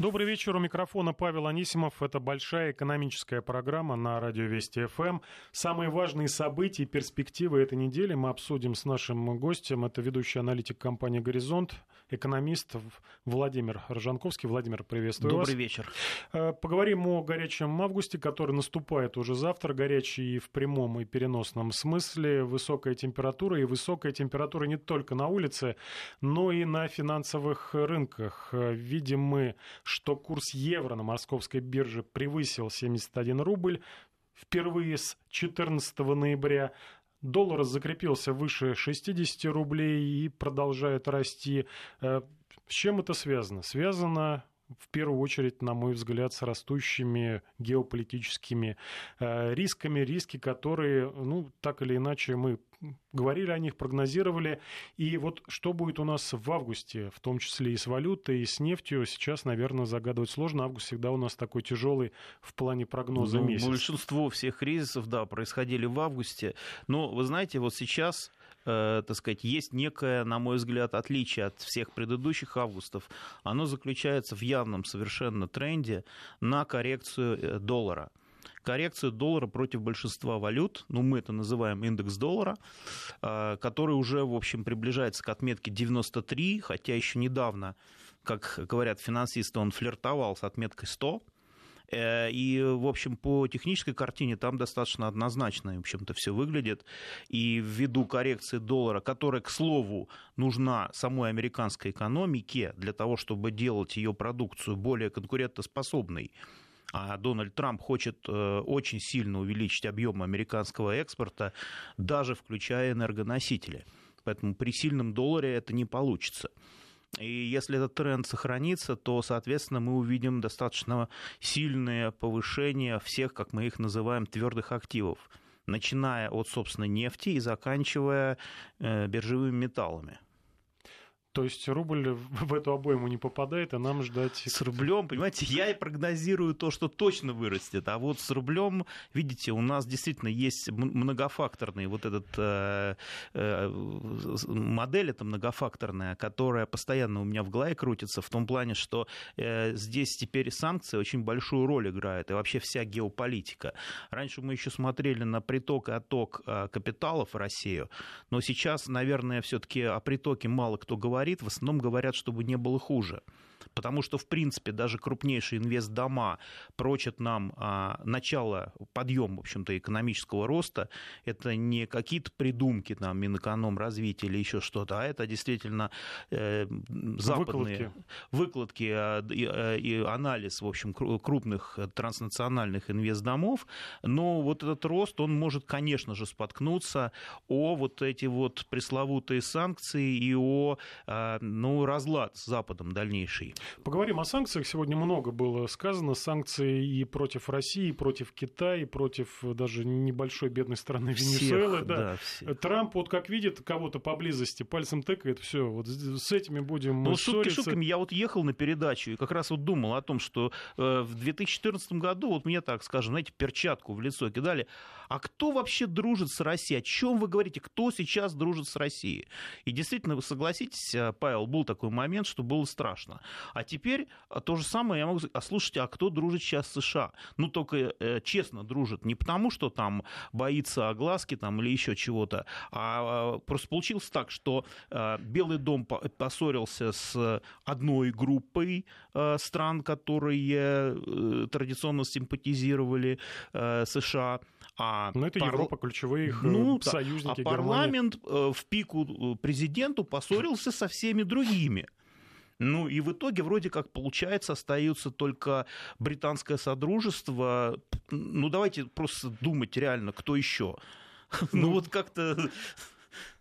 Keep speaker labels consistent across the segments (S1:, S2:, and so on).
S1: Добрый вечер. У микрофона Павел Анисимов. Это большая экономическая программа на радио Вести ФМ. Самые важные события и перспективы этой недели мы обсудим с нашим гостем. Это ведущий аналитик компании «Горизонт», экономист Владимир Рожанковский. Владимир, приветствую
S2: Добрый
S1: вас.
S2: Добрый вечер.
S1: Э, поговорим о горячем августе, который наступает уже завтра. Горячий и в прямом и переносном смысле. Высокая температура. И высокая температура не только на улице, но и на финансовых рынках. Э, видим мы что курс евро на московской бирже превысил 71 рубль впервые с 14 ноября. Доллар закрепился выше 60 рублей и продолжает расти. С чем это связано? Связано в первую очередь, на мой взгляд, с растущими геополитическими э, рисками, риски, которые, ну, так или иначе, мы говорили о них, прогнозировали. И вот что будет у нас в августе, в том числе и с валютой, и с нефтью, сейчас, наверное, загадывать сложно. Август всегда у нас такой тяжелый в плане прогноза
S2: ну,
S1: месяц.
S2: Большинство всех кризисов, да, происходили в августе. Но, вы знаете, вот сейчас так сказать, есть некое, на мой взгляд, отличие от всех предыдущих августов. Оно заключается в явном совершенно тренде на коррекцию э, доллара коррекцию доллара против большинства валют, ну, мы это называем индекс доллара, э, который уже, в общем, приближается к отметке 93, хотя еще недавно, как говорят финансисты, он флиртовал с отметкой 100, Э, и, в общем, по технической картине там достаточно однозначно, в общем-то, все выглядит. И ввиду коррекции доллара, которая, к слову, нужна самой американской экономике для того, чтобы делать ее продукцию более конкурентоспособной, а Дональд Трамп хочет э, очень сильно увеличить объем американского экспорта, даже включая энергоносители. Поэтому при сильном долларе это не получится. И если этот тренд сохранится, то, соответственно, мы увидим достаточно сильное повышение всех, как мы их называем, твердых активов, начиная от, собственно, нефти и заканчивая э, биржевыми металлами.
S1: То есть рубль в эту обойму не попадает, а нам ждать...
S2: С рублем, понимаете, я и прогнозирую то, что точно вырастет. А вот с рублем, видите, у нас действительно есть многофакторный вот этот э, э, модель, это многофакторная, которая постоянно у меня в голове крутится, в том плане, что э, здесь теперь санкции очень большую роль играют, и вообще вся геополитика. Раньше мы еще смотрели на приток и отток э, капиталов в Россию, но сейчас, наверное, все-таки о притоке мало кто говорит, говорит, в основном говорят, чтобы не было хуже потому что, в принципе, даже крупнейшие инвестдома прочат нам а, начало, подъем, в общем-то, экономического роста. Это не какие-то придумки, там, Минэкономразвития или еще что-то, а это действительно э, западные выкладки, выкладки а, и, анализ, в общем, крупных транснациональных инвестдомов. Но вот этот рост, он может, конечно же, споткнуться о вот эти вот пресловутые санкции и о ну, разлад с Западом дальнейший.
S1: Поговорим о санкциях. Сегодня много было сказано. Санкции и против России, и против Китая, и против даже небольшой бедной страны Венесуэлы. Да. Да, все. Трамп, вот как видит кого-то поблизости, пальцем тыкает, все, вот с этими будем
S2: ну, шутки шутками, я вот ехал на передачу и как раз вот думал о том, что э, в 2014 году, вот мне так скажем, знаете, перчатку в лицо кидали, а кто вообще дружит с Россией? О чем вы говорите? Кто сейчас дружит с Россией? И действительно, вы согласитесь, э, Павел, был такой момент, что было страшно. А теперь э, то же самое я могу сказать, а слушайте, а кто дружит сейчас с США? Ну, только э, честно дружит, не потому, что там боится огласки там, или еще чего-то, а э, просто получилось так, что э, Белый дом поссорился с одной группой э, стран, которые э, традиционно симпатизировали э, США,
S1: а Но это пар... Европа, ключевые их ну, союзники.
S2: А парламент Германии. в пику президенту поссорился со всеми другими. Ну и в итоге вроде как получается остаются только британское содружество. Ну давайте просто думать реально, кто еще. Ну, ну вот как-то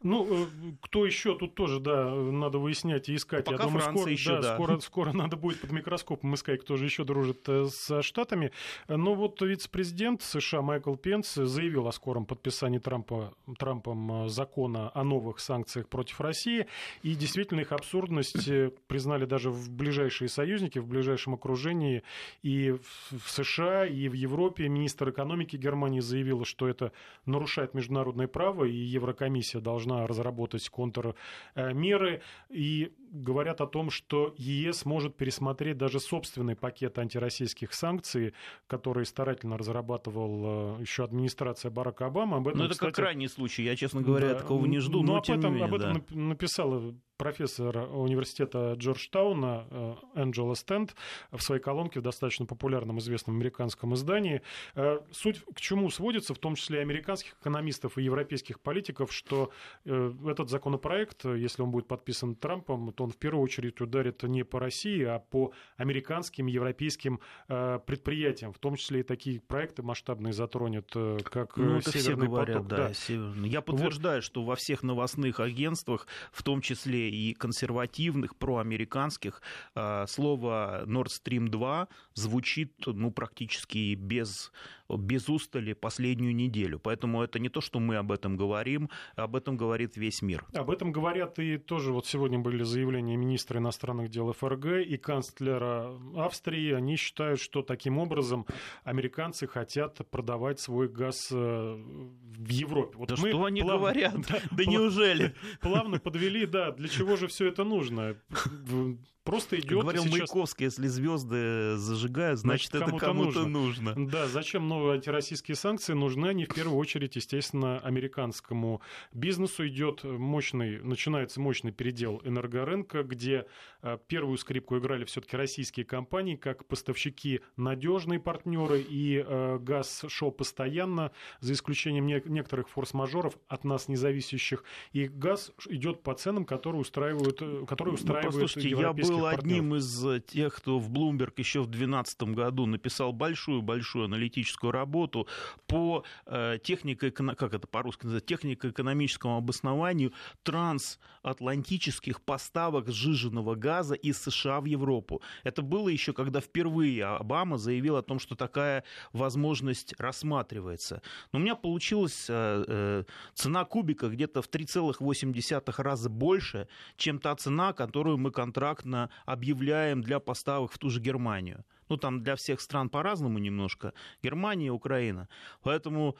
S1: ну, э, кто еще тут тоже, да, надо выяснять и искать.
S2: Пока Я думаю, Франция скоро, еще,
S1: да, да. Скоро, скоро надо будет под микроскопом искать, кто же еще дружит э, с Штатами. Но вот вице-президент США Майкл Пенс заявил о скором подписании Трампа, Трампом э, закона о новых санкциях против России. И действительно их абсурдность признали даже в ближайшие союзники, в ближайшем окружении. И в США, и в Европе министр экономики Германии заявил, что это нарушает международное право, и Еврокомиссия должна разработать контрмеры. И говорят о том, что ЕС может пересмотреть даже собственный пакет антироссийских санкций, который старательно разрабатывал э, еще администрация Барака Обамы.
S2: Об этом, ну, это кстати, как крайний случай. Я, честно говоря, да, такого не жду. Но, но
S1: об, этом, менее, об этом да. написала профессор университета Джорджтауна э, Энджела Стенд в своей колонке в достаточно популярном известном американском издании. Э, суть к чему сводится, в том числе и американских экономистов и европейских политиков, что этот законопроект, если он будет подписан Трампом, то он в первую очередь ударит не по России, а по американским, европейским предприятиям, в том числе и такие проекты масштабные затронет, как ну, это Северный
S2: все говорят,
S1: поток.
S2: Да, да. Я подтверждаю, вот. что во всех новостных агентствах, в том числе и консервативных, проамериканских, а, слово Nord Stream 2 звучит ну, практически без, без устали последнюю неделю. Поэтому это не то, что мы об этом говорим, об этом говорит весь мир.
S1: Об этом говорят и тоже вот сегодня были заявления министра иностранных дел ФРГ и канцлера Австрии. Они считают, что таким образом американцы хотят продавать свой газ э, в Европе.
S2: Вот да мы что они плавно, говорят? Да, да неужели?
S1: Плавно подвели, да, для чего же все это нужно? Просто идет. Как
S2: говорил сейчас... Маяковский, если звезды зажигают, значит, значит это кому-то, кому нужно.
S1: нужно. Да, зачем новые антироссийские санкции? Нужны они в первую очередь, естественно, американскому бизнесу. Идет мощный, начинается мощный передел энергорынка, где э, первую скрипку играли все-таки российские компании, как поставщики надежные партнеры, и э, газ шел постоянно, за исключением некоторых форс-мажоров от нас независящих. И газ идет по ценам, которые устраивают, э, которые устраивают ну, послушайте,
S2: я был был одним из э, тех, кто в Bloomberg еще в 2012 году написал большую-большую аналитическую работу по э, технико как это по-русски называется, технико-экономическому обоснованию трансатлантических поставок сжиженного газа из США в Европу. Это было еще, когда впервые Обама заявил о том, что такая возможность рассматривается. Но у меня получилась э, цена кубика где-то в 3,8 раза больше, чем та цена, которую мы контрактно объявляем для поставок в ту же Германию. Ну, там для всех стран по-разному немножко. Германия, Украина. Поэтому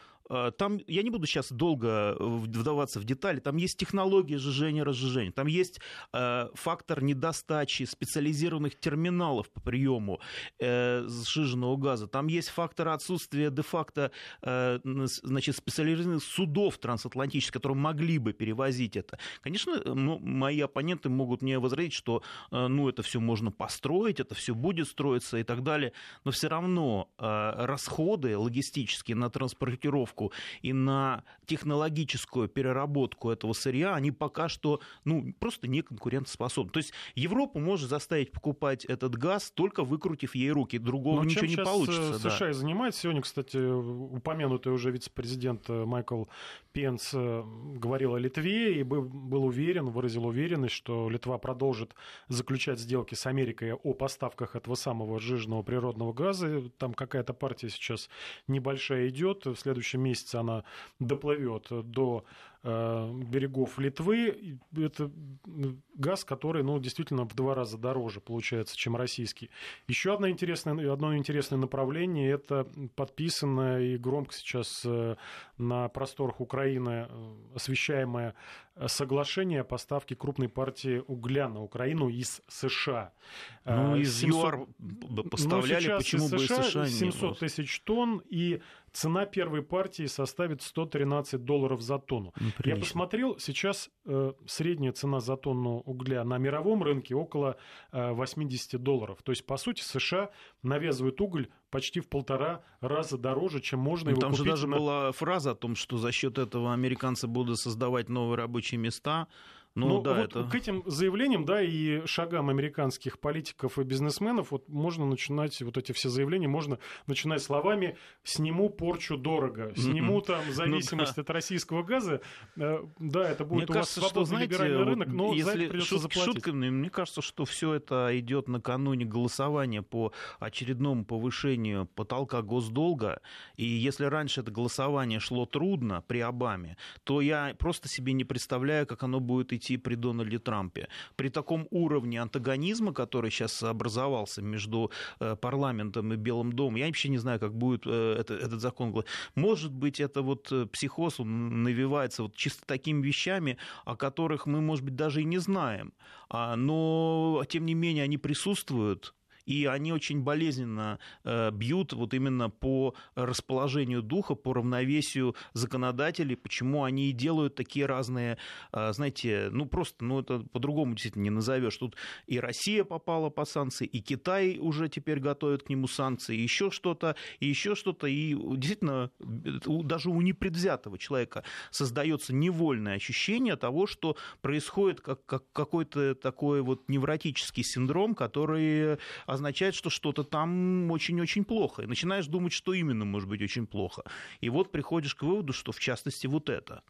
S2: там, я не буду сейчас долго э, вдаваться в детали, там есть технология сжижения, разжижения, там есть э, фактор недостачи специализированных терминалов по приему э, сжиженного газа, там есть фактор отсутствия де-факто э, значит, специализированных судов трансатлантических, которые могли бы перевозить это. Конечно, ну, мои оппоненты могут мне возразить, что э, ну, это все можно построить, это все будет строиться и так далее, но все равно э, расходы логистические на транспортировку и на технологическую переработку этого сырья, они пока что ну, просто не конкурентоспособны. То есть Европу может заставить покупать этот газ, только выкрутив ей руки. Другого но ничего не получится.
S1: США да. занимается. Сегодня, кстати, упомянутый уже вице-президент э, Майкл Пенс э, говорил о Литве и был уверен, выразил уверенность, что Литва продолжит заключать сделки с Америкой о поставках этого самого жиженного природного газа. Там какая-то партия сейчас небольшая идет. В следующем месяце она доплывет до Э, берегов Литвы. Это газ, который ну, действительно в два раза дороже получается, чем российский. Еще одно интересное, одно интересное направление – это подписанное и громко сейчас э, на просторах Украины э, освещаемое соглашение о поставке крупной партии угля на Украину из США.
S2: Ну, из 700... ЮАР поставляли, ну, почему бы из США
S1: 700 тысяч тонн, и цена первой партии составит 113 долларов за тонну. Ну, Я посмотрел, сейчас э, средняя цена за тонну угля на мировом рынке около э, 80 долларов. То есть, по сути, США навязывают уголь почти в полтора раза дороже, чем можно
S2: ну,
S1: его
S2: Там
S1: купить.
S2: же даже на... была фраза о том, что за счет этого американцы будут создавать новые рабочие места.
S1: Ну, ну да, вот это... к этим заявлениям, да, и шагам американских политиков и бизнесменов, вот можно начинать, вот эти все заявления, можно начинать словами «сниму порчу дорого», «сниму там зависимость ну, да. от российского газа». Э, да, это будет
S2: мне у кажется, вас свободный что, знаете, либеральный рынок, но если за это придется шут, заплатить. Шутками, мне кажется, что все это идет накануне голосования по очередному повышению потолка госдолга, и если раньше это голосование шло трудно при Обаме, то я просто себе не представляю, как оно будет идти идти при Дональде Трампе. При таком уровне антагонизма, который сейчас образовался между парламентом и Белым домом, я вообще не знаю, как будет это, этот закон. Может быть, это вот психоз, он навивается вот чисто такими вещами, о которых мы, может быть, даже и не знаем. А, но, тем не менее, они присутствуют и они очень болезненно э, бьют вот именно по расположению духа, по равновесию законодателей, почему они и делают такие разные, э, знаете, ну просто, ну это по-другому действительно не назовешь. Тут и Россия попала по санкции, и Китай уже теперь готовит к нему санкции, еще что-то, и еще что-то, и действительно даже у непредвзятого человека создается невольное ощущение того, что происходит как, как какой-то такой вот невротический синдром, который означает, что что-то там очень-очень плохо. И начинаешь думать, что именно может быть очень плохо. И вот приходишь к выводу, что в частности вот это.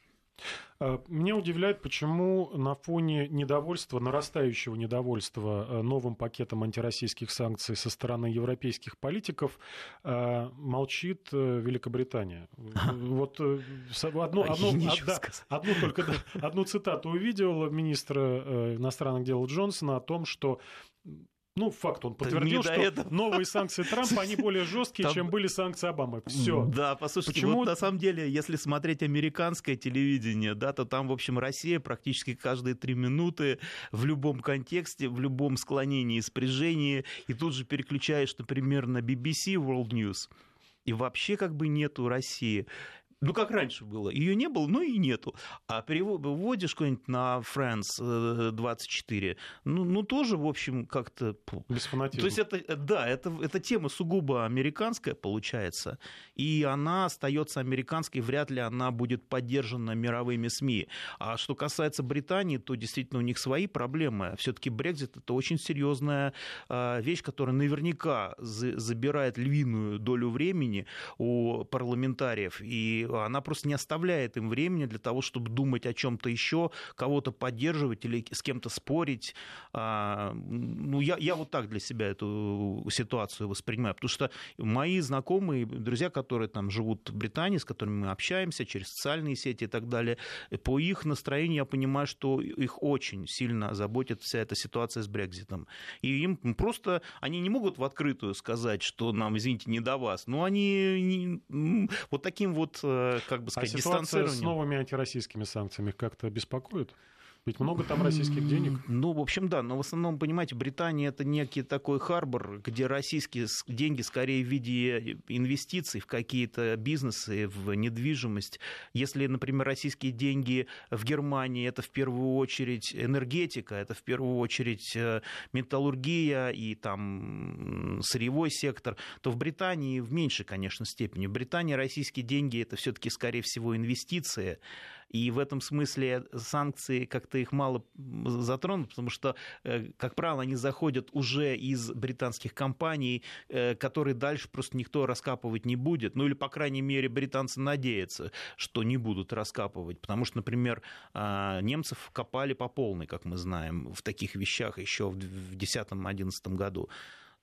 S1: А, меня удивляет, почему на фоне недовольства, нарастающего недовольства э, новым пакетом антироссийских санкций со стороны европейских политиков э, молчит э, Великобритания. Вот одну, одну, одна, одну, только, одну цитату увидел министра иностранных дел Джонсона о том, что ну, факт, он подтвердил, что этого. новые санкции Трампа, они более жесткие, Там... чем были санкции Обамы. Все.
S2: Да, послушайте, Почему... вот на самом деле, если смотреть американское телевидение, да, то там, в общем, Россия практически каждые три минуты в любом контексте, в любом склонении, спряжении, и тут же переключаешь, например, на BBC World News, и вообще как бы нету России ну, как раньше было. Ее не было, но и нету. А переводишь какой-нибудь на France 24, э, ну, ну тоже, в общем, как-то...
S1: Без фанатизма.
S2: То есть это, э, да, это, это тема сугубо американская получается, и она остается американской, вряд ли она будет поддержана мировыми СМИ. А что касается Британии, то действительно у них свои проблемы. Все-таки Брекзит это очень серьезная вещь, которая наверняка забирает львиную долю времени у парламентариев. И она просто не оставляет им времени для того, чтобы думать о чем-то еще, кого-то поддерживать или с кем-то спорить. А, ну, я, я вот так для себя эту ситуацию воспринимаю, потому что мои знакомые, друзья, которые там живут в Британии, с которыми мы общаемся через социальные сети и так далее, по их настроению я понимаю, что их очень сильно заботит вся эта ситуация с Брекзитом. И им просто, они не могут в открытую сказать, что нам, извините, не до вас, но они вот таким вот э, Э, как бы сказать, а
S1: ситуация с новыми антироссийскими санкциями как-то беспокоит? Ведь много там российских денег.
S2: Ну, в общем, да. Но в основном, понимаете, Британия это некий такой харбор, где российские деньги скорее в виде инвестиций в какие-то бизнесы, в недвижимость. Если, например, российские деньги в Германии, это в первую очередь энергетика, это в первую очередь э, металлургия и там сырьевой сектор, то в Британии в меньшей, конечно, степени. В Британии российские деньги это все-таки, скорее всего, инвестиции. И в этом смысле санкции как-то их мало затронут, потому что, э, как правило, они заходят уже из британских компаний, э, которые дальше просто никто раскапывать не будет. Ну или, по крайней мере, британцы надеются, что не будут раскапывать. Потому что, например, а, немцев копали по полной, как мы знаем, в таких вещах еще в 2010-2011 году.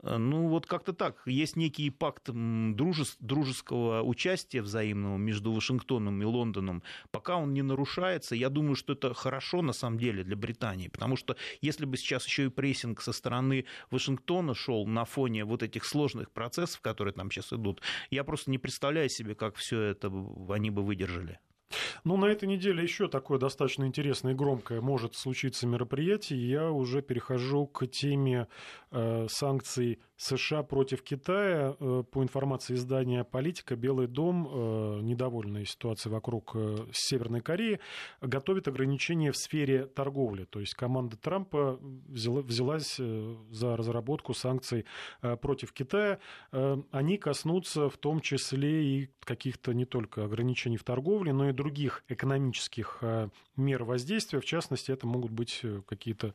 S2: Э, ну, вот как-то так. Есть некий пакт дружеского участия взаимного между Вашингтоном и Лондоном. Пока он не нарушается, я думаю, что это хорошо на самом деле для Британии. Потому что если бы сейчас еще и прессинг со стороны Вашингтона шел на фоне вот этих сложных процессов, которые там сейчас идут, я просто не представляю себе, как все это они бы выдержали.
S1: Ну, на этой неделе еще такое достаточно интересное и громкое может случиться мероприятие. Я уже перехожу к теме э, санкций США против Китая. Э, по информации издания «Политика», Белый дом, э, недовольный ситуацией вокруг э, Северной Кореи, готовит ограничения в сфере торговли. То есть команда Трампа взяла, взялась за разработку санкций против Китая. Они коснутся в том числе и каких-то не только ограничений в торговле, но и других экономических мер воздействия. В частности, это могут быть какие-то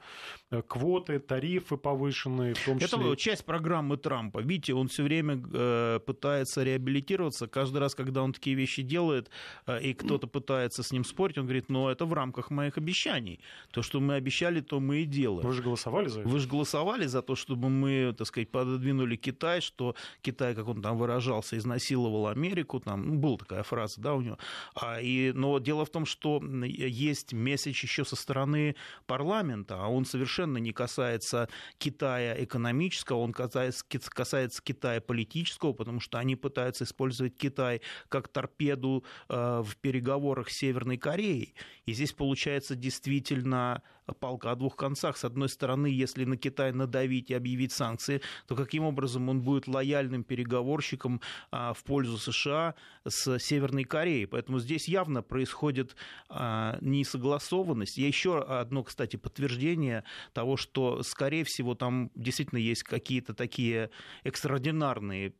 S1: квоты, тарифы повышенные. В том числе...
S2: Это часть программы Трампа. Видите, он все время э, пытается реабилитироваться. Каждый раз, когда он такие вещи делает, э, и кто-то пытается с ним спорить, он говорит, ну, это в рамках моих обещаний. То, что мы обещали, то мы и делаем.
S1: Вы же голосовали за это?
S2: Вы же голосовали за то, чтобы мы, так сказать, пододвинули Китай, что Китай, как он там выражался, изнасиловал Америку. Там ну, была такая фраза, да, у него. А, и, И, но дело в том, что есть месседж еще со стороны парламента, а он совершенно не касается Китая экономического, он касается, касается Китая политического, потому что они пытаются использовать Китай как торпеду э, в переговорах с Северной Кореей. И здесь получается действительно палка о двух концах. С одной стороны, если на Китай надавить и объявить санкции, то каким образом он будет лояльным переговорщиком а, в пользу США с Северной Кореей? Поэтому здесь явно происходит а, несогласованность. Я еще одно, кстати, подтверждение того, что, скорее всего, там действительно есть какие-то такие экстраординарные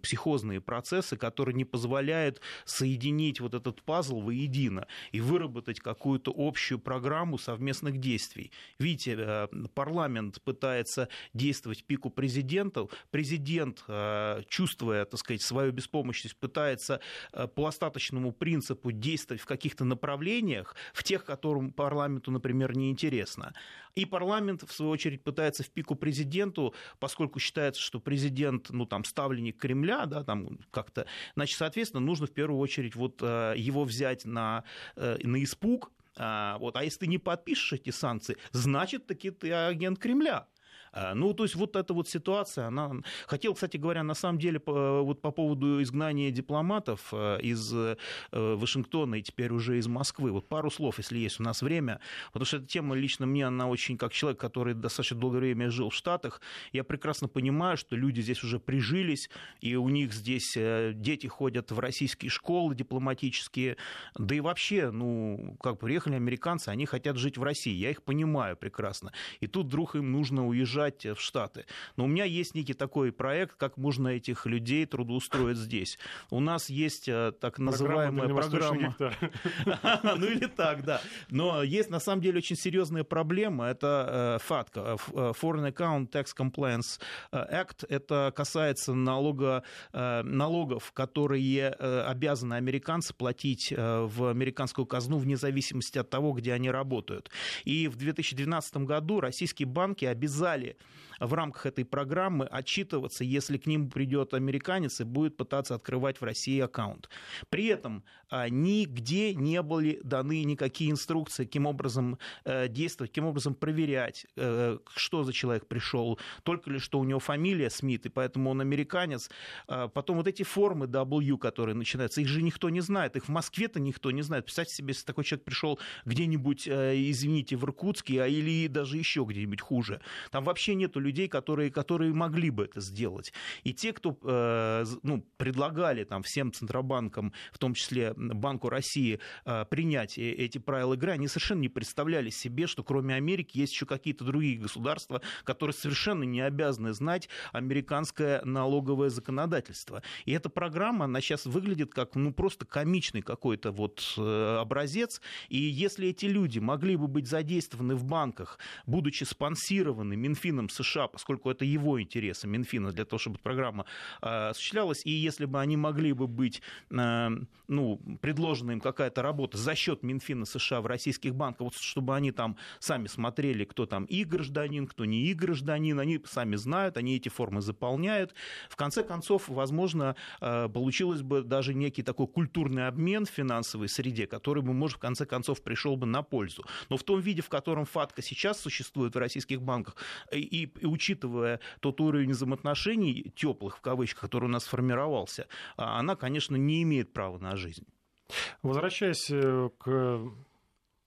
S2: психозные процессы, которые не позволяют соединить вот этот пазл воедино и выработать какую-то общую программу совместных действий. Видите, э, парламент пытается действовать в пику президента, президент, э, чувствуя, так сказать, свою беспомощность, пытается э, по остаточному принципу действовать в каких-то направлениях, в тех, которым парламенту, например, не интересно. И парламент, в свою очередь, пытается в пику президенту, поскольку считается, что президент, ну, там, ставленник Кремля, да, там, как-то, значит, соответственно, нужно в первую очередь вот его взять на, на испуг, вот, а если ты не подпишешь эти санкции, значит, таки ты агент Кремля. А, ну, то есть вот эта вот ситуация, она... Хотел, кстати говоря, на самом деле, по, вот по поводу изгнания дипломатов э, из э, Вашингтона и теперь уже из Москвы, вот пару слов, если есть у нас время, потому что эта тема лично мне, она очень, как человек, который достаточно долгое время жил в Штатах, я прекрасно понимаю, что люди здесь уже прижились, и у них здесь э, дети ходят в российские школы дипломатические, да и вообще, ну, как приехали американцы, они хотят жить в России, я их понимаю прекрасно, и тут вдруг им нужно уезжать уезжать в Штаты. Но у меня есть некий такой проект, как можно этих людей трудоустроить здесь. У нас есть э, так называемая программа... Ну или так, да. Но есть на самом деле очень серьезная проблема. Это э, э, Foreign Account Tax Compliance Act. Это касается налога, налогов, которые обязаны американцы платить в американскую казну вне зависимости от того, где они работают. И в 2012 году российские банки обязали в рамках этой программы отчитываться, если к ним придет американец и будет пытаться открывать в России аккаунт. При этом а, нигде не были даны никакие инструкции, каким образом э, действовать, каким образом проверять, э, что за человек пришел, только ли что у него фамилия Смит, и поэтому он американец. А, потом вот эти формы W, которые начинаются, их же никто не знает, их в Москве-то никто не знает. Представьте себе, если такой человек пришел где-нибудь, э, извините, в Иркутске, а или даже еще где-нибудь хуже. Там вообще нету людей, которые, которые могли бы это сделать. И те, кто э, ну, предлагали там, всем центробанкам, в том числе Банку России, э, принять э, эти правила игры, они совершенно не представляли себе, что кроме Америки есть еще какие-то другие государства, которые совершенно не обязаны знать американское налоговое законодательство. И эта программа, она сейчас выглядит как ну, просто комичный какой-то вот образец. И если эти люди могли бы быть задействованы в банках, будучи спонсированы Минфином США, поскольку это его интересы, Минфина, для того, чтобы программа а, осуществлялась, и если бы они могли бы быть, а, ну, предложена им какая-то работа за счет Минфина США в российских банках, вот чтобы они там сами смотрели, кто там и гражданин, кто не и гражданин, они сами знают, они эти формы заполняют. В конце концов, возможно, а, получилось бы даже некий такой культурный обмен в финансовой среде, который бы, может, в конце концов пришел бы на пользу. Но в том виде, в котором ФАТКА сейчас существует в российских банках, и, и учитывая тот уровень взаимоотношений, теплых в кавычках, который у нас сформировался, а, она, конечно, не имеет права на жизнь.
S1: Возвращаясь э, к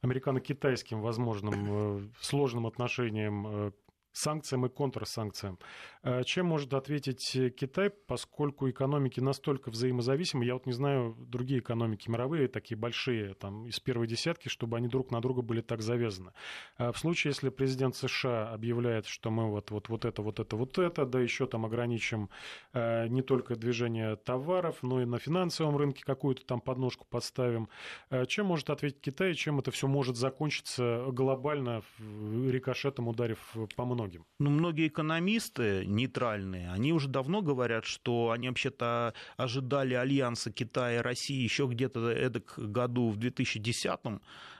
S1: американо-китайским возможным э, сложным отношениям э, санкциям и контрсанкциям. Э, чем может ответить Китай, поскольку экономики настолько взаимозависимы? Я вот не знаю другие экономики мировые, такие большие, там, из первой десятки, чтобы они друг на друга были так завязаны. А в случае, если президент США объявляет, что мы вот, вот, вот это, вот это, вот это, да еще там ограничим э, не только движение товаров, но и на финансовом рынке какую-то там подножку подставим, э, чем может ответить Китай, чем это все может закончиться глобально, рикошетом ударив по многим? Многим?
S2: Ну, многие экономисты нейтральные, они уже давно говорят, что они вообще-то ожидали альянса Китая и России еще где-то эдак году в 2010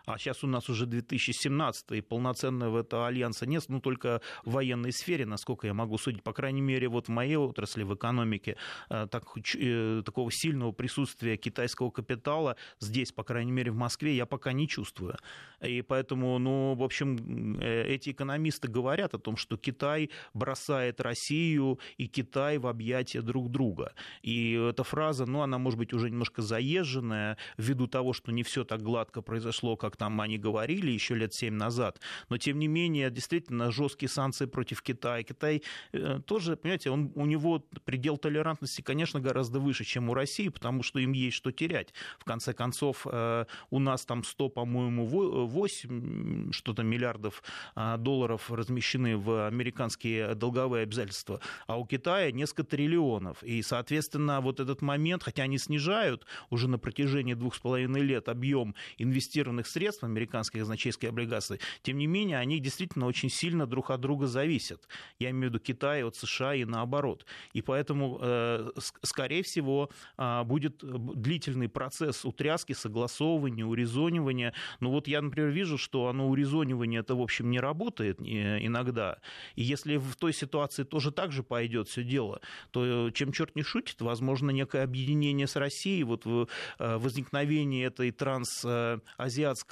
S2: а сейчас у нас уже 2017, и полноценного этого альянса нет, ну, только в военной сфере, насколько я могу судить, по крайней мере, вот в моей отрасли, в экономике, э, так, э, такого сильного присутствия китайского капитала здесь, по крайней мере, в Москве, я пока не чувствую. И поэтому, ну, в общем, э, эти экономисты говорят о том, что Китай бросает Россию и Китай в объятия друг друга. И эта фраза, ну, она может быть уже немножко заезженная, ввиду того, что не все так гладко произошло, как там они говорили еще лет семь назад. Но, тем не менее, действительно, жесткие санкции против Китая. Китай э, тоже, понимаете, он, у него предел толерантности, конечно, гораздо выше, чем у России, потому что им есть что терять. В конце концов, э, у нас там 100, по-моему, 8 что-то миллиардов э, долларов размещены в американские долговые обязательства, а у Китая несколько триллионов. И, соответственно, вот этот момент, хотя они снижают уже на протяжении двух с половиной лет объем инвестированных средств в американские казначейские облигации, тем не менее, они действительно очень сильно друг от друга зависят. Я имею в виду Китай от США и наоборот. И поэтому, э, скорее всего, а, будет длительный процесс утряски, согласовывания, урезонивания. Но вот я, например, вижу, что оно урезонивание это, в общем, не работает э, иногда. И если в той ситуации тоже так же пойдет все дело, то чем черт не шутит, возможно, некое объединение с Россией, вот э, возникновение этой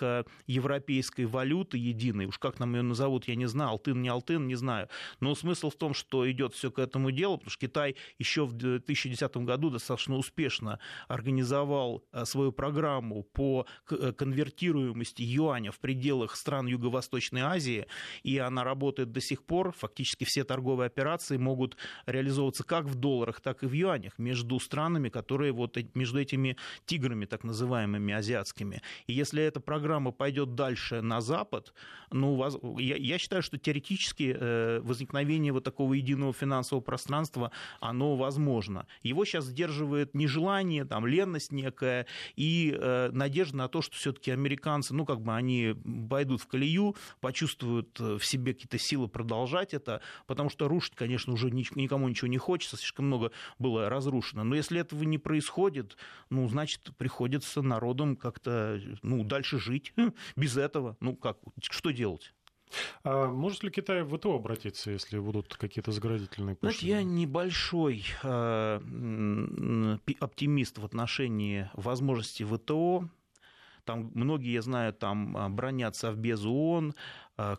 S2: трансазиатско-европейской валюты единой, уж как нам ее назовут, я не знаю, Алтын, не Алтын, не знаю. Но смысл в том, что идет все к этому делу, потому что Китай еще в 2010 году достаточно успешно организовал э, свою программу по э, конвертируемости юаня в пределах стран Юго-Восточной Азии, и она работает до сих пор. Фактически все торговые операции могут реализовываться как в долларах, так и в юанях между странами, которые вот между этими тиграми, так называемыми азиатскими. И если эта программа пойдет дальше на Запад, ну, я, я считаю, что теоретически э, возникновение вот такого единого финансового пространства, оно возможно. Его сейчас сдерживает нежелание, там, ленность некая и э, надежда на то, что все-таки американцы, ну, как бы они пойдут в колею, почувствуют э, в себе какие-то силы продолжать это, потому что рушить, конечно, уже никому ничего не хочется, слишком много было разрушено. Но если этого не происходит, ну, значит, приходится народам как-то, ну, дальше жить без этого. Ну, как, что делать?
S1: А может ли Китай в ВТО обратиться, если будут какие-то заградительные пошлины?
S2: Знаете, я небольшой э, оптимист в отношении возможности ВТО. Там многие, я знаю, там а, бронятся в без ООН,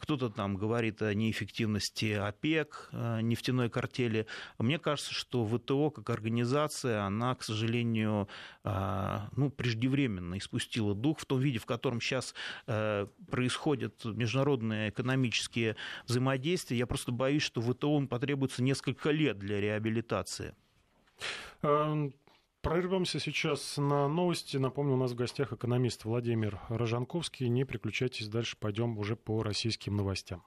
S2: кто-то там говорит о неэффективности ОПЕК, а, нефтяной картели. Мне кажется, что ВТО как организация, она, к сожалению, ну, преждевременно испустила дух в том виде, в котором сейчас происходят международные экономические взаимодействия. Я просто боюсь, что ВТО потребуется несколько лет для реабилитации.
S1: Прервемся сейчас на новости. Напомню, у нас в гостях экономист Владимир Рожанковский. Не переключайтесь, дальше пойдем уже по российским новостям.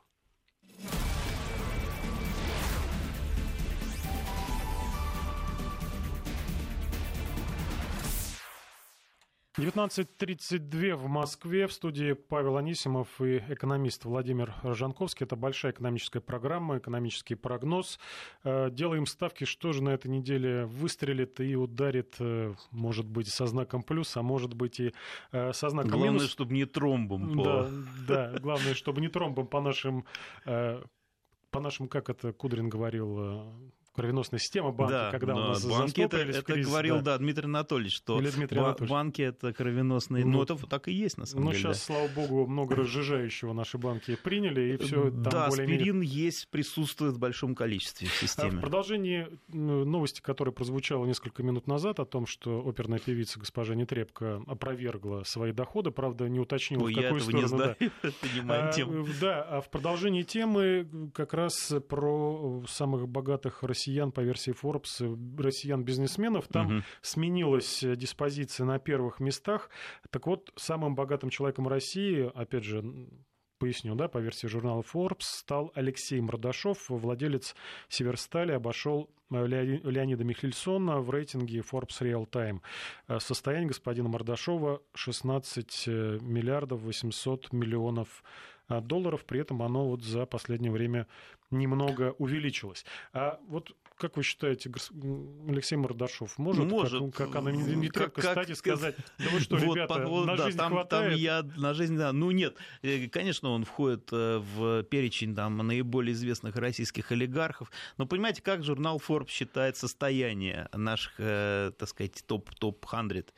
S1: 19.32 в Москве. В студии Павел Анисимов и экономист Владимир Рожанковский. Это большая экономическая программа, экономический прогноз. Э, делаем ставки, что же на этой неделе выстрелит и ударит, э, может быть, со знаком плюс, а может быть и э, со знаком
S2: главное,
S1: минус.
S2: Главное, чтобы не тромбом.
S1: По... Да, да, главное, чтобы не тромбом по нашим по нашим, как это Кудрин говорил, кровеносная система банки,
S2: да,
S1: когда у нас
S2: банки это, это кризис, говорил, да. да, Дмитрий Анатольевич, что Или Дмитрий Анатольевич. банки это кровеносные, ну, ну это так и есть на самом
S1: ну,
S2: деле.
S1: Ну сейчас, слава богу, много разжижающего наши банки приняли, и все там
S2: Да, аспирин есть, присутствует в большом количестве в а системе.
S1: В продолжении новости, которая прозвучала несколько минут назад, о том, что оперная певица госпожа Нетребко опровергла свои доходы, правда, не уточнила, Ой, в какую сторону. Не да. А, да, а в продолжении темы как раз про самых богатых россиян россиян по версии Forbes, э, россиян-бизнесменов. Там угу. сменилась э, диспозиция на первых местах. Так вот, самым богатым человеком России, опять же, поясню, да, по версии журнала Forbes, стал Алексей Мордашов, владелец Северстали, обошел э, Леонида Михельсона в рейтинге Forbes Real Time. Состояние господина Мордашова 16 миллиардов 800 миллионов долларов, при этом оно вот за последнее время немного увеличилось. А вот как вы считаете, Алексей Мордашов может, может как, как Анна Дмитриевна, кстати, сказать, да вы что, вот, ребята, по, на да, жизнь
S2: там,
S1: хватает?
S2: Там я, на жизнь, да, ну нет, э, конечно, он входит э, в перечень там, наиболее известных российских олигархов, но понимаете, как журнал Forbes считает состояние наших, э, так сказать, топ-100?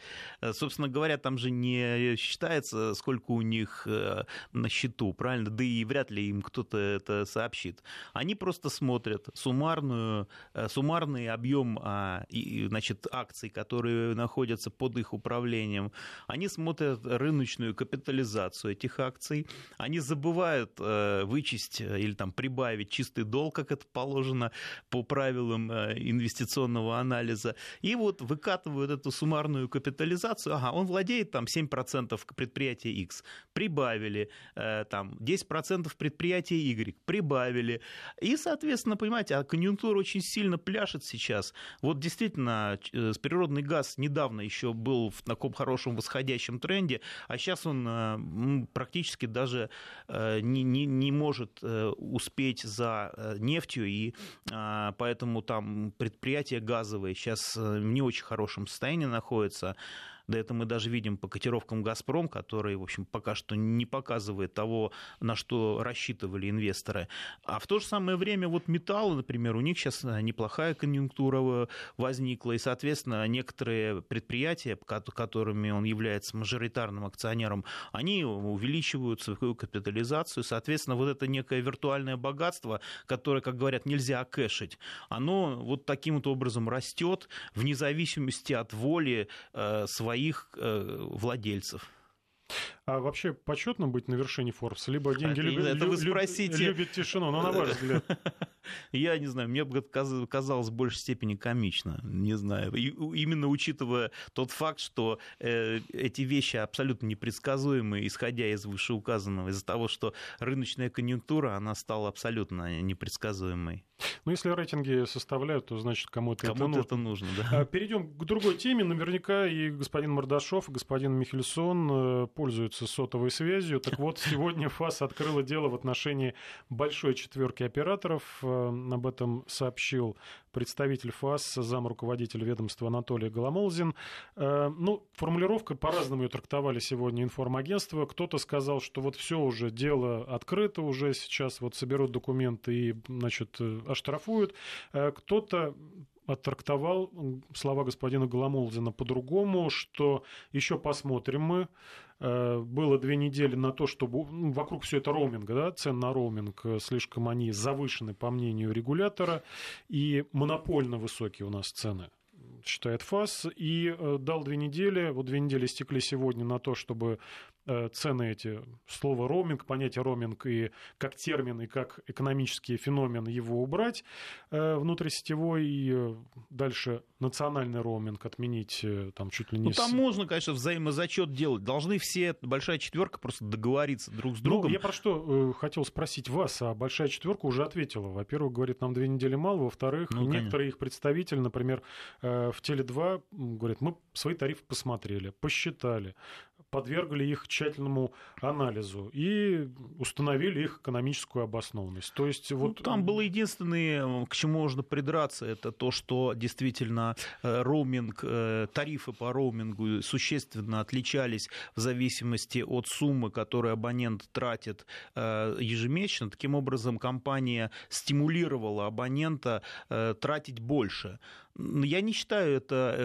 S2: Собственно говоря, там же не считается, сколько у них на счету, правильно? Да и вряд ли им кто-то это сообщит. Они просто смотрят суммарную суммарный объем а, значит, акций, которые находятся под их управлением, они смотрят рыночную капитализацию этих акций, они забывают э, вычесть э, или там прибавить чистый долг, как это положено по правилам инвестиционного анализа, и вот выкатывают эту суммарную капитализацию, ага, он владеет там 7% предприятия X, прибавили, там 10% предприятия Y, прибавили, и, соответственно, понимаете, а конъюнктура очень сильно пляшет сейчас. Вот действительно, э, природный газ недавно еще был в таком хорошем восходящем тренде, а сейчас он э, практически даже э, не, не, не может успеть за нефтью, и поэтому там предприятия газовые сейчас в не очень хорошем состоянии находятся. Да это мы даже видим по котировкам «Газпром», который, в общем, пока что не показывает того, на что рассчитывали инвесторы. А в то же самое время вот металлы, например, у них сейчас неплохая конъюнктура возникла, и, соответственно, некоторые предприятия, которыми он является мажоритарным акционером, они увеличивают свою капитализацию, соответственно, вот это некое виртуальное богатство, которое, как говорят, нельзя кэшить, оно вот таким вот образом растет вне зависимости от воли э, своей своих э, владельцев.
S1: А вообще почетно быть на вершине Forbes? Либо деньги любят,
S2: это вы спросите...
S1: любят тишину, но на ваш взгляд.
S2: Я не знаю, мне бы казалось в большей степени комично, не знаю. И, именно учитывая тот факт, что э, эти вещи абсолютно непредсказуемые, исходя из вышеуказанного, из-за того, что рыночная конъюнктура, она стала абсолютно непредсказуемой.
S1: Ну, если рейтинги составляют, то значит кому-то,
S2: кому
S1: это
S2: нужно.
S1: это нужно да. А, перейдем к другой теме. Наверняка и господин Мордашов, и господин Михельсон э, пользуются сотовой связью. Так вот, сегодня ФАС открыла дело в отношении большой четверки операторов. Э, об этом сообщил представитель ФАС, зам руководителя ведомства Анатолий Голомолзин. Э, ну, формулировка, по-разному ее трактовали сегодня информагентство. Кто-то сказал, что вот все уже, дело открыто, уже сейчас вот соберут документы и, значит, оштрафуют. Э, кто-то оттрактовал слова господина Голомолзина по-другому, что еще посмотрим мы. Э, было две недели на то, чтобы ну, вокруг все это роуминга, да, цен на роуминг э, слишком они завышены, по мнению регулятора, и монопольно высокие у нас цены считает ФАС, и дал две недели, вот две недели стекли сегодня на то, чтобы Э, цены эти, слово роуминг, понятие роуминг и как термин, и как экономический феномен его убрать э, внутрисетевой, и э, дальше национальный роуминг отменить там чуть ли не...
S2: Ну, там можно, конечно, взаимозачет делать. Должны все, большая четверка, просто договориться друг с ну, другом.
S1: Ну, я про что хотел спросить вас, а большая четверка уже ответила. Во-первых, говорит, нам две недели мало, во-вторых, ну, некоторые их представители, например, в Теле2, говорят, мы свои тарифы посмотрели, посчитали, подвергли их тщательному анализу и установили их экономическую обоснованность. То есть
S2: ну,
S1: вот...
S2: Ну, там было единственное, к чему можно придраться, это то, что действительно э, роуминг, э, тарифы по роумингу существенно отличались в зависимости от суммы, которую абонент тратит э, ежемесячно. Таким образом, компания стимулировала абонента тратить больше. Я не считаю это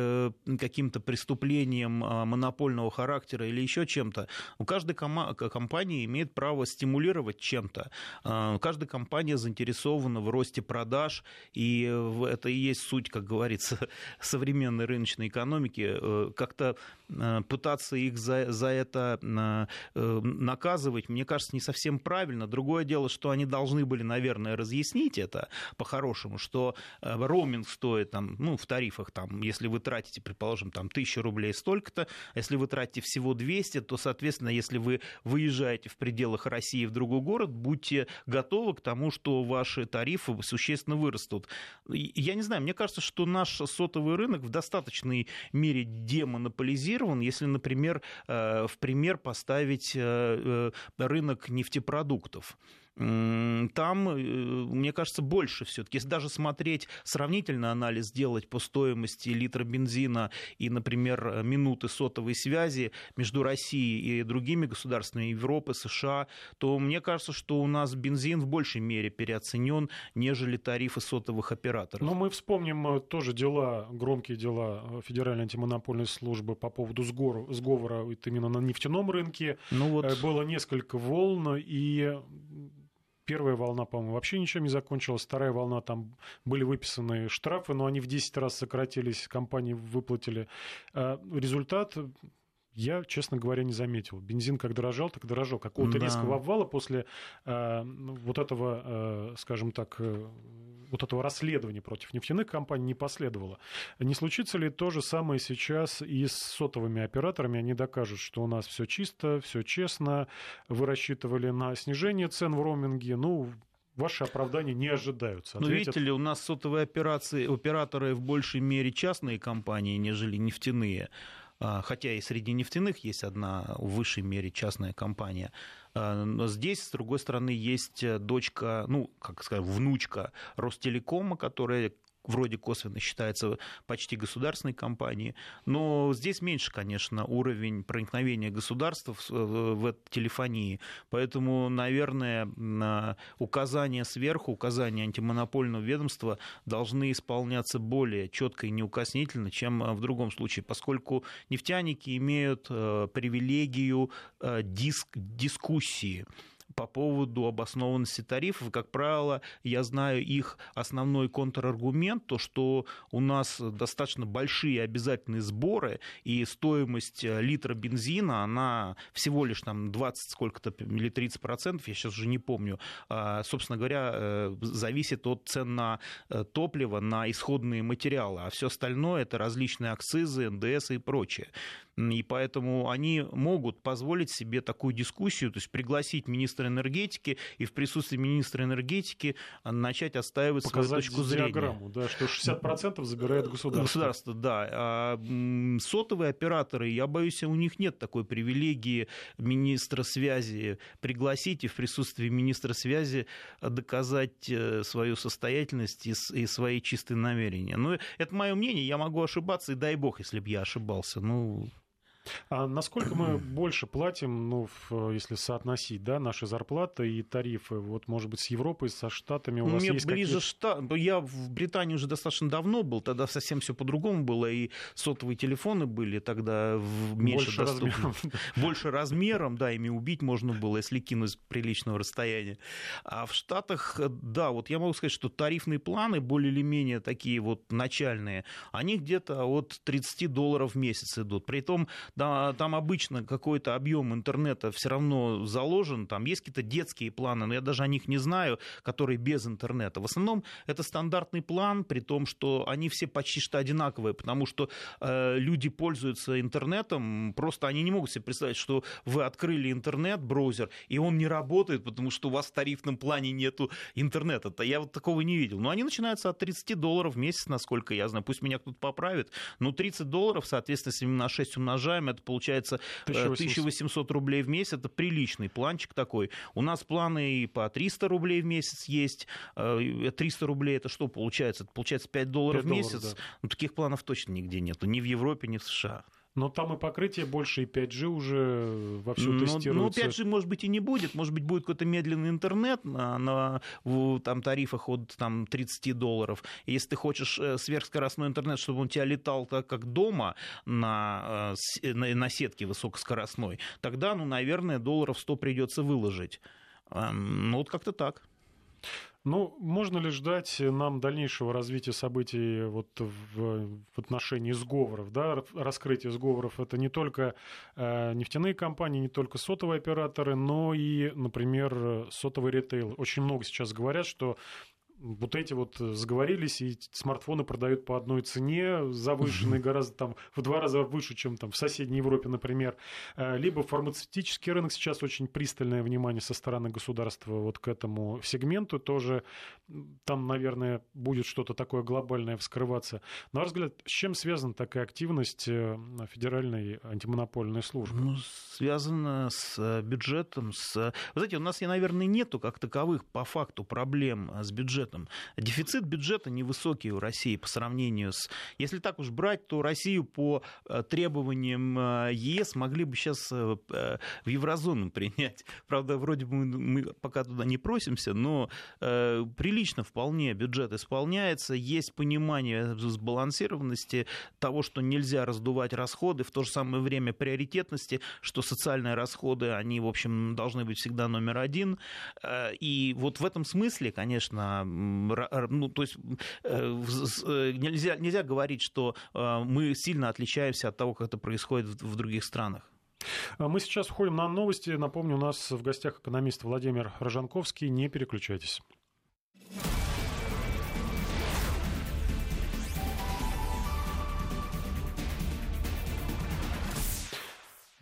S2: э, каким-то преступлением а, монопольного характера или еще чем-то. У каждой компании имеет право стимулировать чем-то. А, каждая компания заинтересована в росте продаж, и это и есть суть, как говорится, современной рыночной экономики. Э, как-то э, пытаться их за, за это наказывать, мне кажется, не совсем правильно. Другое дело, что они должны были, наверное, разъяснить это по-хорошему, что роуминг стоит там ну, в тарифах, там, если вы тратите, предположим, там, 1000 рублей столько-то, а если вы тратите всего 200, то, соответственно, если вы выезжаете в пределах России в другой город, будьте готовы к тому, что ваши тарифы существенно вырастут. Я не знаю, мне кажется, что наш сотовый рынок в достаточной мере демонополизирован, если, например, э, в пример поставить э, э, рынок нефтепродуктов. Там, э, мне кажется, больше все-таки. Если даже смотреть сравнительный анализ сделать по стоимости литра бензина и, например, минуты сотовой связи между Россией и другими государствами Европы, США, то мне кажется, что у нас бензин в большей мере переоценен, нежели тарифы сотовых операторов.
S1: Но мы вспомним э, тоже дела, громкие дела Федеральной антимонопольной службы по поводу сговора, сговора именно на нефтяном рынке. Ну вот... Э, было несколько волн, и Первая волна, по-моему, вообще ничем не закончилась. Вторая волна, там были выписаны штрафы, но они в 10 раз сократились, компании выплатили. А, результат я, честно говоря, не заметил. Бензин как дорожал, так дорожал. Какого-то да. резкого обвала после э, вот этого, э, скажем так, э, вот этого расследования против нефтяных компаний не последовало. Не случится ли то же самое сейчас и с сотовыми операторами? Они докажут, что у нас все чисто, все честно. Вы рассчитывали на снижение цен в роуминге. Ну, Ваши оправдания не ожидаются.
S2: Ну, видите ли, у нас сотовые операции, операторы в большей мере частные компании, нежели нефтяные. А, хотя и среди нефтяных есть одна в высшей мере частная компания. А, но здесь, с другой стороны, есть дочка, ну, как сказать, внучка Ростелекома, которая вроде косвенно считается почти государственной компанией, но здесь меньше, конечно, уровень проникновения государства в, в телефонии, поэтому, наверное, указания сверху, указания антимонопольного ведомства должны исполняться более четко и неукоснительно, чем в другом случае, поскольку нефтяники имеют э, привилегию э, диск, дискуссии по поводу обоснованности тарифов. Как правило, я знаю их основной контраргумент, то, что у нас достаточно большие обязательные сборы, и стоимость э, литра бензина, она всего лишь там 20 сколько-то или 30 процентов, я сейчас уже не помню, а, собственно говоря, э, зависит от цен на э, топливо, на исходные материалы, а все остальное это различные акцизы, НДС и прочее. И поэтому они могут позволить себе такую дискуссию, то есть пригласить министра энергетики и в присутствии министра энергетики начать отстаивать
S1: Показать
S2: свою точку зрения.
S1: диаграмму, да, что 60% забирает государство.
S2: Государство, да. А сотовые операторы, я боюсь, у них нет такой привилегии министра связи пригласить и в присутствии министра связи доказать э, свою состоятельность и свои чистые намерения. Ну, это мое мнение, я могу ошибаться, и дай бог, если бы я ошибался. Ну,
S1: а насколько мы больше платим, ну, если соотносить, да, наши зарплаты и тарифы, вот, может быть, с Европой, со Штатами у вас
S2: Мне
S1: есть
S2: ближе Штат... Я в Британии уже достаточно давно был, тогда совсем все по-другому было, и сотовые телефоны были тогда в меньше больше доступны. размером. Больше размером, да, ими убить можно было, если кинуть с приличного расстояния. А в Штатах, да, вот я могу сказать, что тарифные планы, более или менее такие вот начальные, они где-то от 30 долларов в месяц идут. При том да, там обычно какой-то объем интернета все равно заложен, там есть какие-то детские планы, но я даже о них не знаю, которые без интернета. В основном это стандартный план, при том, что они все почти что одинаковые, потому что э, люди пользуются интернетом, просто они не могут себе представить, что вы открыли интернет, браузер, и он не работает, потому что у вас в тарифном плане нету интернета-то. Я вот такого не видел. Но они начинаются от 30 долларов в месяц, насколько я знаю. Пусть меня кто-то поправит. Но 30 долларов, соответственно, если мы на 6 умножаем, называем, это получается 1800. 1800 рублей в месяц, это приличный планчик такой. У нас планы и по 300 рублей в месяц есть. 300 э, рублей это что получается? Это получается 5 долларов 5 в месяц. Долларов, да. ну, таких планов точно нигде нету, ни в Европе, ни в США.
S1: Но там и покрытие больше, и 5G уже вовсю ну, тестируется.
S2: Ну, 5G, может быть, и не будет. Может быть, будет какой-то медленный интернет на, на в, там, тарифах от там, 30 долларов. И если ты хочешь э, сверхскоростной интернет, чтобы он у тебя летал так, как дома на, э, на, на сетке высокоскоростной, тогда, ну, наверное, долларов 100 придется выложить. Ну, вот как-то так.
S1: Ну, можно ли ждать нам дальнейшего развития событий вот в, в отношении сговоров? Да? Раскрытие сговоров это не только э, нефтяные компании, не только сотовые операторы, но и, например, сотовый ритейл. Очень много сейчас говорят, что вот эти вот заговорились, и смартфоны продают по одной цене, завышенной гораздо там в два раза выше, чем там в соседней Европе, например. Э, либо фармацевтический рынок сейчас очень пристальное внимание со стороны государства вот к этому сегменту тоже. Там, наверное, будет что-то такое глобальное вскрываться. На ваш взгляд, с чем связана такая активность э, федеральной антимонопольной службы?
S2: Ну, связано с э, бюджетом, с... Вы знаете, у нас, наверное, нету как таковых по факту проблем с бюджетом. Дефицит бюджета невысокий у России по сравнению с... Если так уж брать, то Россию по э, требованиям ЕС могли бы сейчас в еврозону принять. Правда, вроде бы мы пока туда не просимся, но прилично вполне бюджет исполняется, есть понимание сбалансированности того, что нельзя раздувать расходы, в то же самое время приоритетности, что социальные расходы, они, в общем, должны быть всегда номер один. Э, и вот в этом смысле, конечно, ну, то есть э, э, нельзя, нельзя говорить, что мы сильно отличаемся от того, как это происходит в других странах.
S1: Мы сейчас входим на новости. Напомню, у нас в гостях экономист Владимир Рожанковский. Не переключайтесь.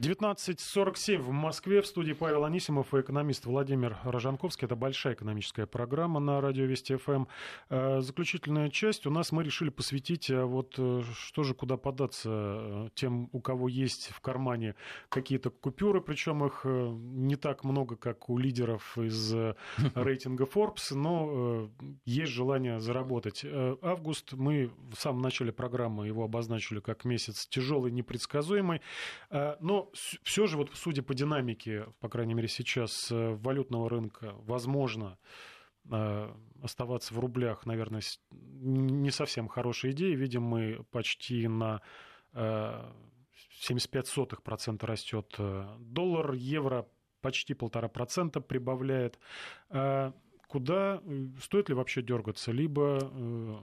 S1: 19.47 в Москве. В студии Павел Анисимов и экономист Владимир Рожанковский. Это большая экономическая программа на радио Вести ФМ. Э, заключительная часть у нас мы решили посвятить, а вот э, что же, куда податься э, тем, у кого есть в кармане какие-то купюры, причем их не так много, как у лидеров из рейтинга Forbes, но есть желание заработать. Август мы в самом начале программы его обозначили как месяц тяжелый, непредсказуемый, но все же, вот судя по динамике, по крайней мере сейчас, э, валютного рынка, возможно, э, оставаться в рублях, наверное, не совсем хорошая идея. Видим мы почти на 75% э, растет доллар, евро почти полтора процента прибавляет. Куда стоит ли вообще дергаться? Либо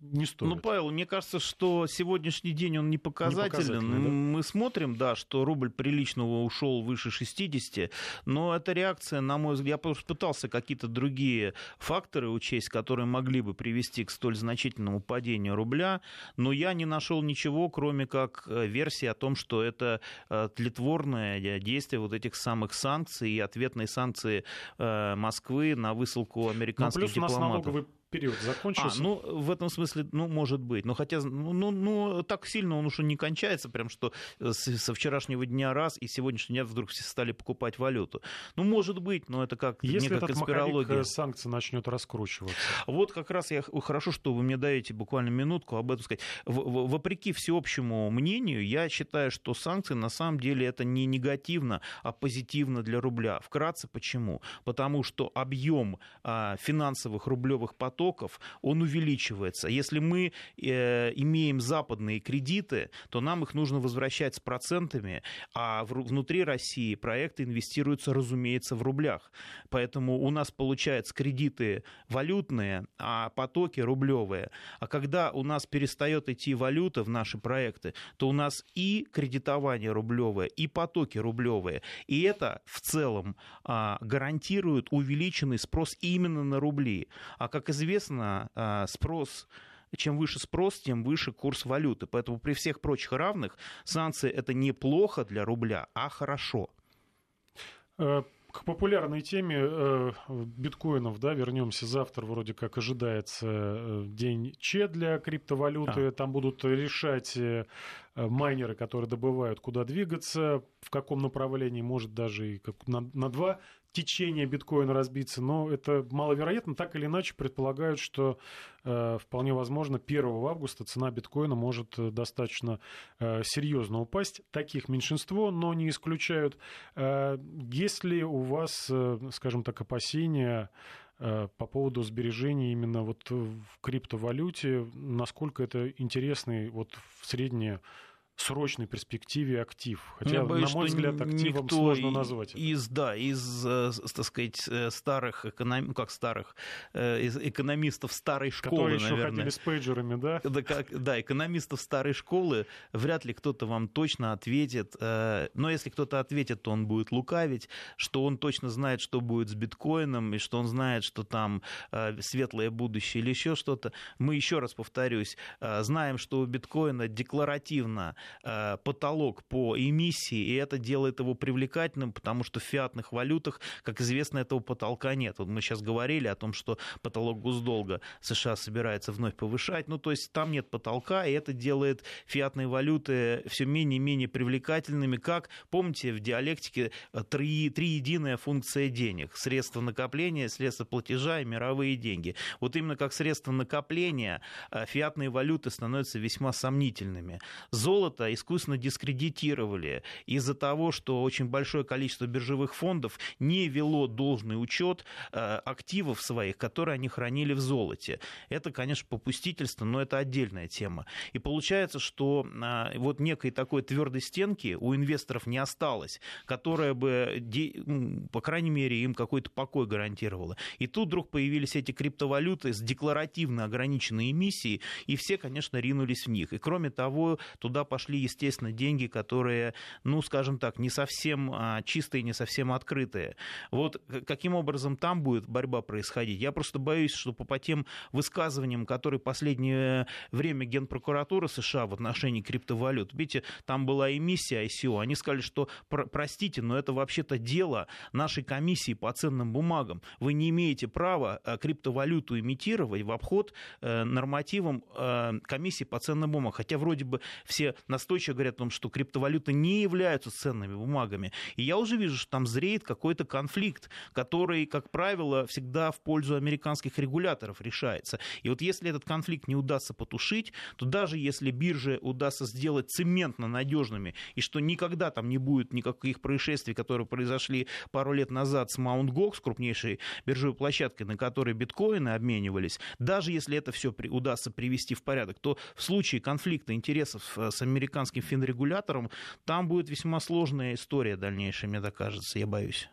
S1: не стоит.
S2: Ну, Павел, мне кажется, что сегодняшний день он не показателен. Не да? Мы смотрим, да, что рубль прилично ушел выше 60, но это реакция, на мой взгляд, я пытался какие-то другие факторы учесть, которые могли бы привести к столь значительному падению рубля, но я не нашел ничего, кроме как э, версии о том, что это э, тлетворное действие вот этих самых санкций и ответные санкции э, Москвы на высылку американских ну, плюс дипломатов. У нас налоговый
S1: период закончился.
S2: А, ну, в этом смысле, ну, может быть. Но хотя, ну, ну, ну так сильно он уже не кончается, прям что со вчерашнего дня раз, и сегодняшний дня вдруг все стали покупать валюту. Ну, может быть, но это как
S1: Если
S2: некая
S1: этот
S2: конспирология.
S1: санкций начнет раскручиваться.
S2: Вот как раз я хорошо, что вы мне даете буквально минутку об этом сказать. В, вопреки всеобщему мнению, я считаю, что санкции на самом деле это не негативно, а позитивно для рубля. Вкратце почему? Потому что объем а, финансовых рублевых потоков потоков, он увеличивается. Если мы э, имеем западные кредиты, то нам их нужно возвращать с процентами, а в, внутри России проекты инвестируются, разумеется, в рублях. Поэтому у нас получаются кредиты валютные, а потоки рублевые. А когда у нас перестает идти валюта в наши проекты, то у нас и кредитование рублевое, и потоки рублевые. И это в целом а, гарантирует увеличенный спрос именно на рубли. А как известно, известно, а, спрос чем выше спрос, тем выше курс валюты. Поэтому при всех прочих равных санкции это не плохо для рубля, а хорошо.
S1: Э, к популярной теме э, биткоинов, да, вернемся завтра, вроде как ожидается э, день Че для криптовалюты. А. Там будут решать майнеры, которые добывают, куда двигаться, в каком направлении, может даже и как на, на два течение биткоина разбиться, но это маловероятно. Так или иначе предполагают, что э, вполне возможно 1 августа цена биткоина может э, достаточно э, серьезно упасть. Таких меньшинство, но не исключают. Э, есть ли у вас, э, скажем так, опасения э, по поводу сбережений именно вот в криптовалюте, насколько это интересный вот в среднее срочной перспективе актив. Хотя, боюсь, на мой взгляд, активом сложно назвать.
S2: Из, да, из, э, так сказать, э, старых, эконом... Ну, как старых, э, из экономистов старой школы,
S1: Которые еще ходили с пейджерами, да?
S2: Да, как, да, экономистов старой школы вряд ли кто-то вам точно ответит. Но если кто-то ответит, то он будет лукавить, что он точно знает, что будет с биткоином, и что он знает, что там светлое будущее или еще что-то. Мы еще раз повторюсь, знаем, что у биткоина декларативно потолок по эмиссии, и это делает его привлекательным, потому что в фиатных валютах, как известно, этого потолка нет. Вот мы сейчас говорили о том, что потолок госдолга США собирается вновь повышать, ну то есть там нет потолка, и это делает фиатные валюты все менее и менее привлекательными, как, помните, в диалектике э, три, три единая функция денег, средства накопления, средства платежа и мировые деньги. Вот именно как средства накопления э, фиатные валюты становятся весьма сомнительными. Золото золото искусственно дискредитировали из-за того, что очень большое количество биржевых фондов не вело должный учет э, активов своих, которые они хранили в золоте. Это, конечно, попустительство, но это отдельная тема. И получается, что э, вот некой такой твердой стенки у инвесторов не осталось, которая бы, по крайней мере, им какой-то покой гарантировала. И тут вдруг появились эти криптовалюты с декларативно ограниченной эмиссией, и все, конечно, ринулись в них. И кроме того, туда пошли пошли, естественно, деньги, которые, ну, скажем так, не совсем а, чистые, не совсем открытые. Вот каким образом там будет борьба происходить? Я просто боюсь, что по, по тем высказываниям, которые последнее время Генпрокуратура США в отношении криптовалют, видите, там была эмиссия ICO, они сказали, что, простите, но это вообще-то дело нашей комиссии по ценным бумагам. Вы не имеете права а, криптовалюту имитировать в обход э, нормативам э, комиссии по ценным бумагам. Хотя вроде бы все настойчиво говорят о том, что криптовалюты не являются ценными бумагами. И я уже вижу, что там зреет какой-то конфликт, который, как правило, всегда в пользу американских регуляторов решается. И вот если этот конфликт не удастся потушить, то даже если бирже удастся сделать цементно надежными, и что никогда там не будет никаких происшествий, которые произошли пару лет назад с Mt. Gox, крупнейшей биржевой площадкой, на которой биткоины обменивались, даже если это все удастся привести в порядок, то в случае конфликта интересов э, с американскими американским финрегулятором, там будет весьма сложная история дальнейшая, мне так кажется, я боюсь.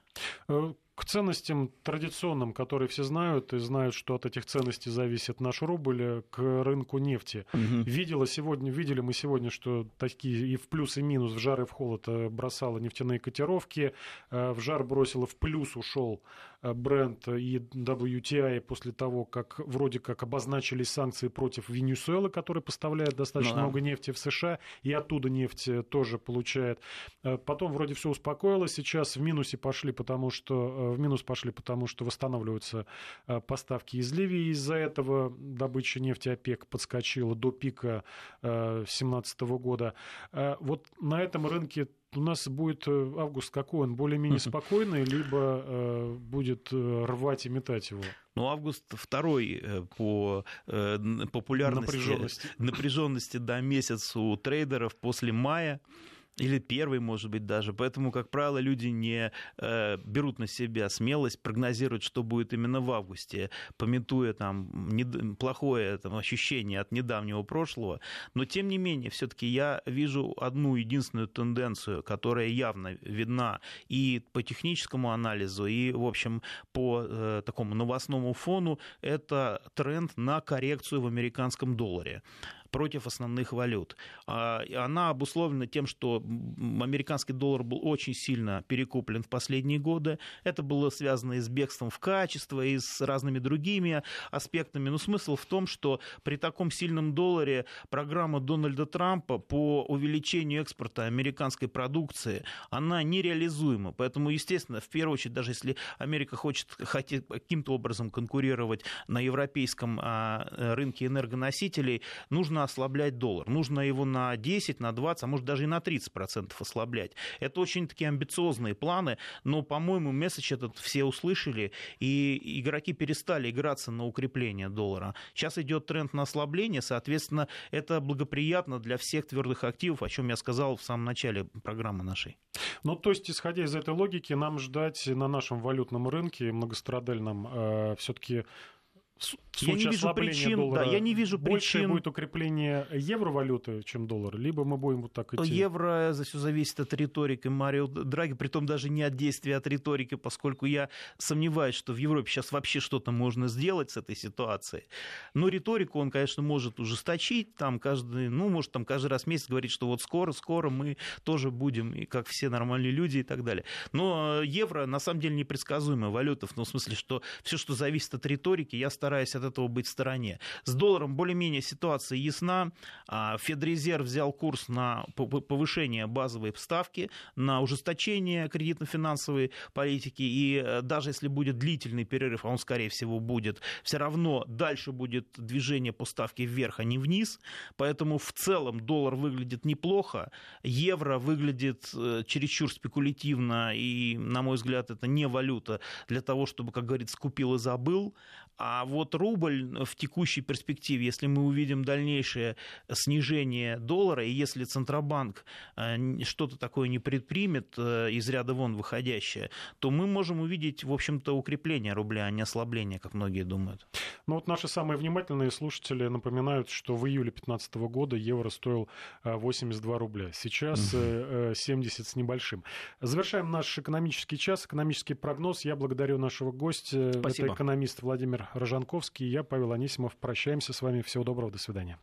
S1: Э, к ценностям традиционным, которые все знают, и знают, что от этих ценностей зависит наш рубль, э, к рынку нефти. Угу. Видела сегодня, видели мы сегодня, что такие и в плюс, и минус, в жар и в холод э, бросала нефтяные котировки, в жар бросила, в плюс ушел бренд и WTI после того, как вроде как обозначили санкции против Венесуэлы, которая поставляет достаточно ну, много нефти в США, и оттуда нефть тоже получает. Потом вроде все успокоилось, сейчас в минусе пошли, потому что в минус пошли, потому что восстанавливаются э, поставки из Ливии. Из-за этого добыча нефти ОПЕК подскочила до пика 2017 э, года. Э, вот на этом рынке у нас будет август какой? Он более-менее спокойный, либо будет рвать и метать его?
S2: Ну, август второй по популярности, напряженности, напряженности до месяца у трейдеров после мая. Или первый, может быть, даже. Поэтому, как правило, люди не э, берут на себя смелость прогнозировать, что будет именно в августе, пометуя там не, плохое там, ощущение от недавнего прошлого. Но, тем не менее, все-таки я вижу одну единственную тенденцию, которая явно видна и по техническому анализу, и, в общем, по э, такому новостному фону, это тренд на коррекцию в американском долларе против основных валют. А, она обусловлена тем, что американский доллар был очень сильно перекуплен в последние годы. Это было связано и с бегством в качество, и с разными другими аспектами. Но смысл в том, что при таком сильном долларе программа Дональда Трампа по увеличению экспорта американской продукции, она нереализуема. Поэтому, естественно, в первую очередь, даже если Америка хочет каким-то образом конкурировать на европейском а, рынке энергоносителей, нужно ослаблять доллар. Нужно его на 10, на 20, а может даже и на 30% ослаблять. Это очень такие амбициозные планы, но, по-моему, месседж этот все услышали, и игроки перестали играться на укрепление доллара. Сейчас идет тренд на ослабление, соответственно, это благоприятно для всех твердых активов, о чем я сказал в самом начале программы нашей.
S1: Ну, то есть, исходя из этой логики, нам ждать на нашем валютном рынке многострадальном э, все-таки я не вижу причин, доллара,
S2: да, я не вижу
S1: больше
S2: причин...
S1: будет укрепление евровалюты, чем доллар, либо мы будем вот так идти?
S2: Евро, за все зависит от риторики Марио Драги, притом даже не от действия, а от риторики, поскольку я сомневаюсь, что в Европе сейчас вообще что-то можно сделать с этой ситуацией. Но риторику он, конечно, может ужесточить, там каждый, ну, может, там каждый раз в месяц говорить, что вот скоро, скоро мы тоже будем, и как все нормальные люди и так далее. Но евро, на самом деле, непредсказуемая валюта, в том смысле, что все, что зависит от риторики, я стараюсь от этого быть в стороне. С долларом более-менее ситуация ясна. А, Федрезерв взял курс на повышение базовой ставки, на ужесточение кредитно-финансовой политики. И э, даже если будет длительный перерыв, а он, скорее всего, будет, все равно дальше будет движение по ставке вверх, а не вниз. Поэтому в целом доллар выглядит неплохо. Евро выглядит э, чересчур спекулятивно. И, на мой взгляд, это не валюта для того, чтобы, как говорится, купил и забыл. А вот рубль в текущей перспективе, если мы увидим дальнейшее снижение доллара, и если Центробанк э, что-то такое не предпримет э, из ряда вон выходящее, то мы можем увидеть, в общем-то, укрепление рубля, а не ослабление, как многие думают.
S1: Ну вот наши самые внимательные слушатели напоминают, что в июле 2015 года евро стоил 82 э, рубля. Сейчас угу. 70 с небольшим. Завершаем наш экономический час, экономический прогноз. Я благодарю нашего гостя. Спасибо. Это экономист Владимир Рожанковский. Я, Павел Анисимов. Прощаемся с вами. Всего доброго. До свидания.